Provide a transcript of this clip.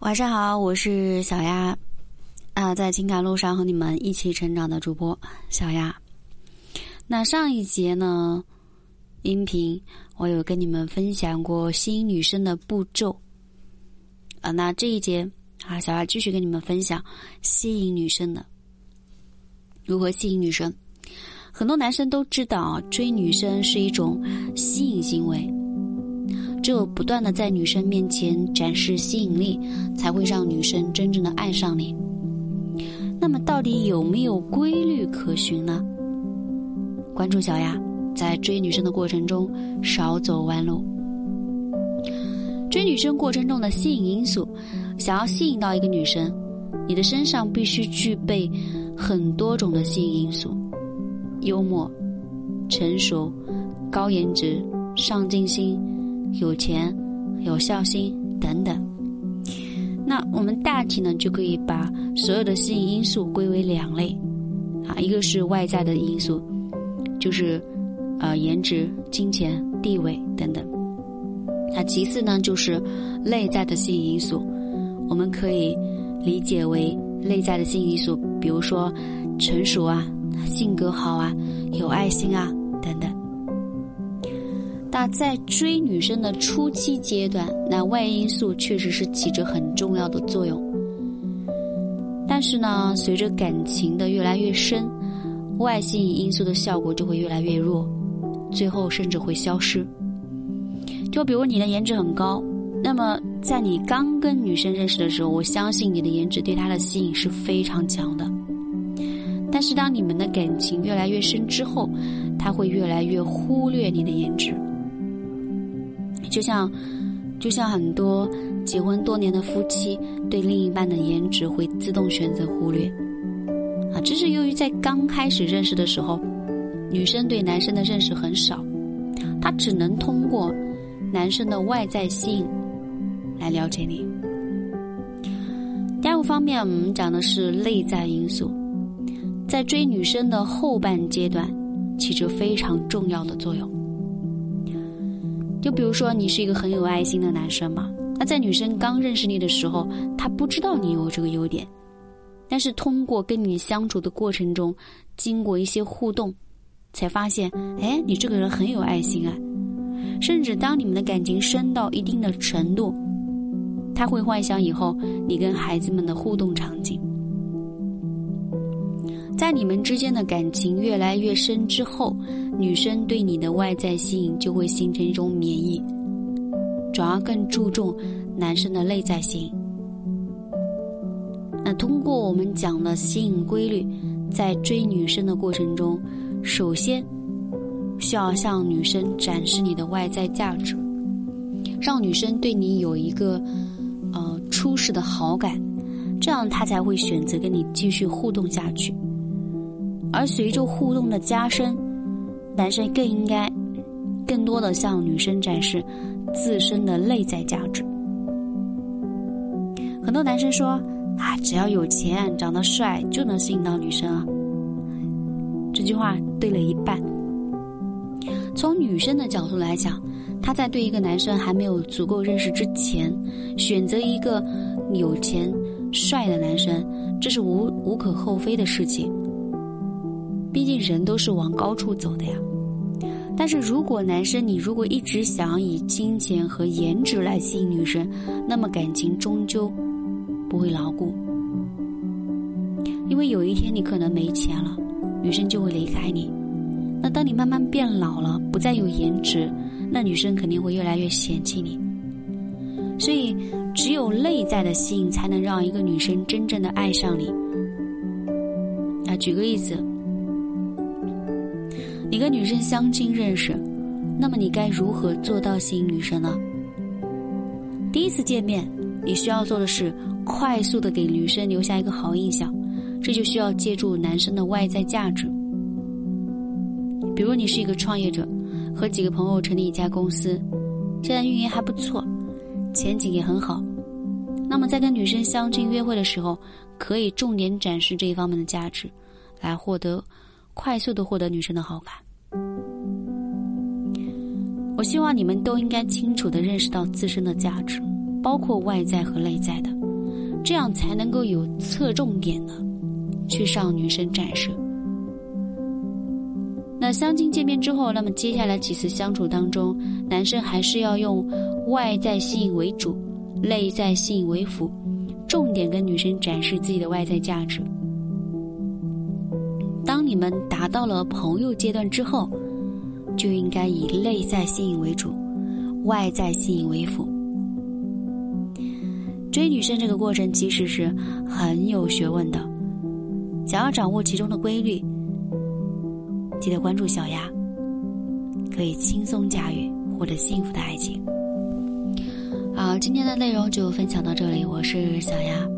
晚上好，我是小丫，啊，在情感路上和你们一起成长的主播小丫。那上一节呢，音频我有跟你们分享过吸引女生的步骤，啊，那这一节啊，小丫继续跟你们分享吸引女生的如何吸引女生。很多男生都知道，追女生是一种吸引行为。只有不断的在女生面前展示吸引力，才会让女生真正的爱上你。那么，到底有没有规律可循呢？关注小丫，在追女生的过程中少走弯路。追女生过程中的吸引因素，想要吸引到一个女生，你的身上必须具备很多种的吸引因素：幽默、成熟、高颜值、上进心。有钱、有孝心等等，那我们大体呢就可以把所有的吸引因素归为两类，啊，一个是外在的因素，就是呃颜值、金钱、地位等等，那其次呢就是内在的吸引因素，我们可以理解为内在的吸引因素，比如说成熟啊、性格好啊、有爱心啊等等。那在追女生的初期阶段，那外因素确实是起着很重要的作用。但是呢，随着感情的越来越深，外吸引因素的效果就会越来越弱，最后甚至会消失。就比如你的颜值很高，那么在你刚跟女生认识的时候，我相信你的颜值对她的吸引是非常强的。但是当你们的感情越来越深之后，她会越来越忽略你的颜值。就像，就像很多结婚多年的夫妻对另一半的颜值会自动选择忽略，啊，这是由于在刚开始认识的时候，女生对男生的认识很少，她只能通过男生的外在吸引来了解你。第二个方面，我们讲的是内在因素，在追女生的后半阶段，起着非常重要的作用。就比如说，你是一个很有爱心的男生嘛？那在女生刚认识你的时候，她不知道你有这个优点，但是通过跟你相处的过程中，经过一些互动，才发现，哎，你这个人很有爱心啊！甚至当你们的感情深到一定的程度，他会幻想以后你跟孩子们的互动场景。在你们之间的感情越来越深之后，女生对你的外在吸引就会形成一种免疫，转而更注重男生的内在吸引。那通过我们讲的吸引规律，在追女生的过程中，首先需要向女生展示你的外在价值，让女生对你有一个呃初始的好感，这样她才会选择跟你继续互动下去。而随着互动的加深，男生更应该更多的向女生展示自身的内在价值。很多男生说：“啊，只要有钱、长得帅就能吸引到女生啊。”这句话对了一半。从女生的角度来讲，她在对一个男生还没有足够认识之前，选择一个有钱、帅的男生，这是无无可厚非的事情。毕竟人都是往高处走的呀，但是如果男生你如果一直想以金钱和颜值来吸引女生，那么感情终究不会牢固。因为有一天你可能没钱了，女生就会离开你。那当你慢慢变老了，不再有颜值，那女生肯定会越来越嫌弃你。所以，只有内在的吸引才能让一个女生真正的爱上你。啊，举个例子。你跟女生相亲认识，那么你该如何做到吸引女生呢？第一次见面，你需要做的是快速的给女生留下一个好印象，这就需要借助男生的外在价值。比如你是一个创业者，和几个朋友成立一家公司，现在运营还不错，前景也很好，那么在跟女生相亲约会的时候，可以重点展示这一方面的价值，来获得。快速的获得女生的好感，我希望你们都应该清楚的认识到自身的价值，包括外在和内在的。这样才能够有侧重点的去向女生展示。那相亲见面之后，那么接下来几次相处当中，男生还是要用外在吸引为主，内在吸引为辅，重点跟女生展示自己的外在价值。当你们达到了朋友阶段之后，就应该以内在吸引为主，外在吸引为辅。追女生这个过程其实是很有学问的，想要掌握其中的规律。记得关注小丫，可以轻松驾驭获得幸福的爱情。好，今天的内容就分享到这里，我是小丫。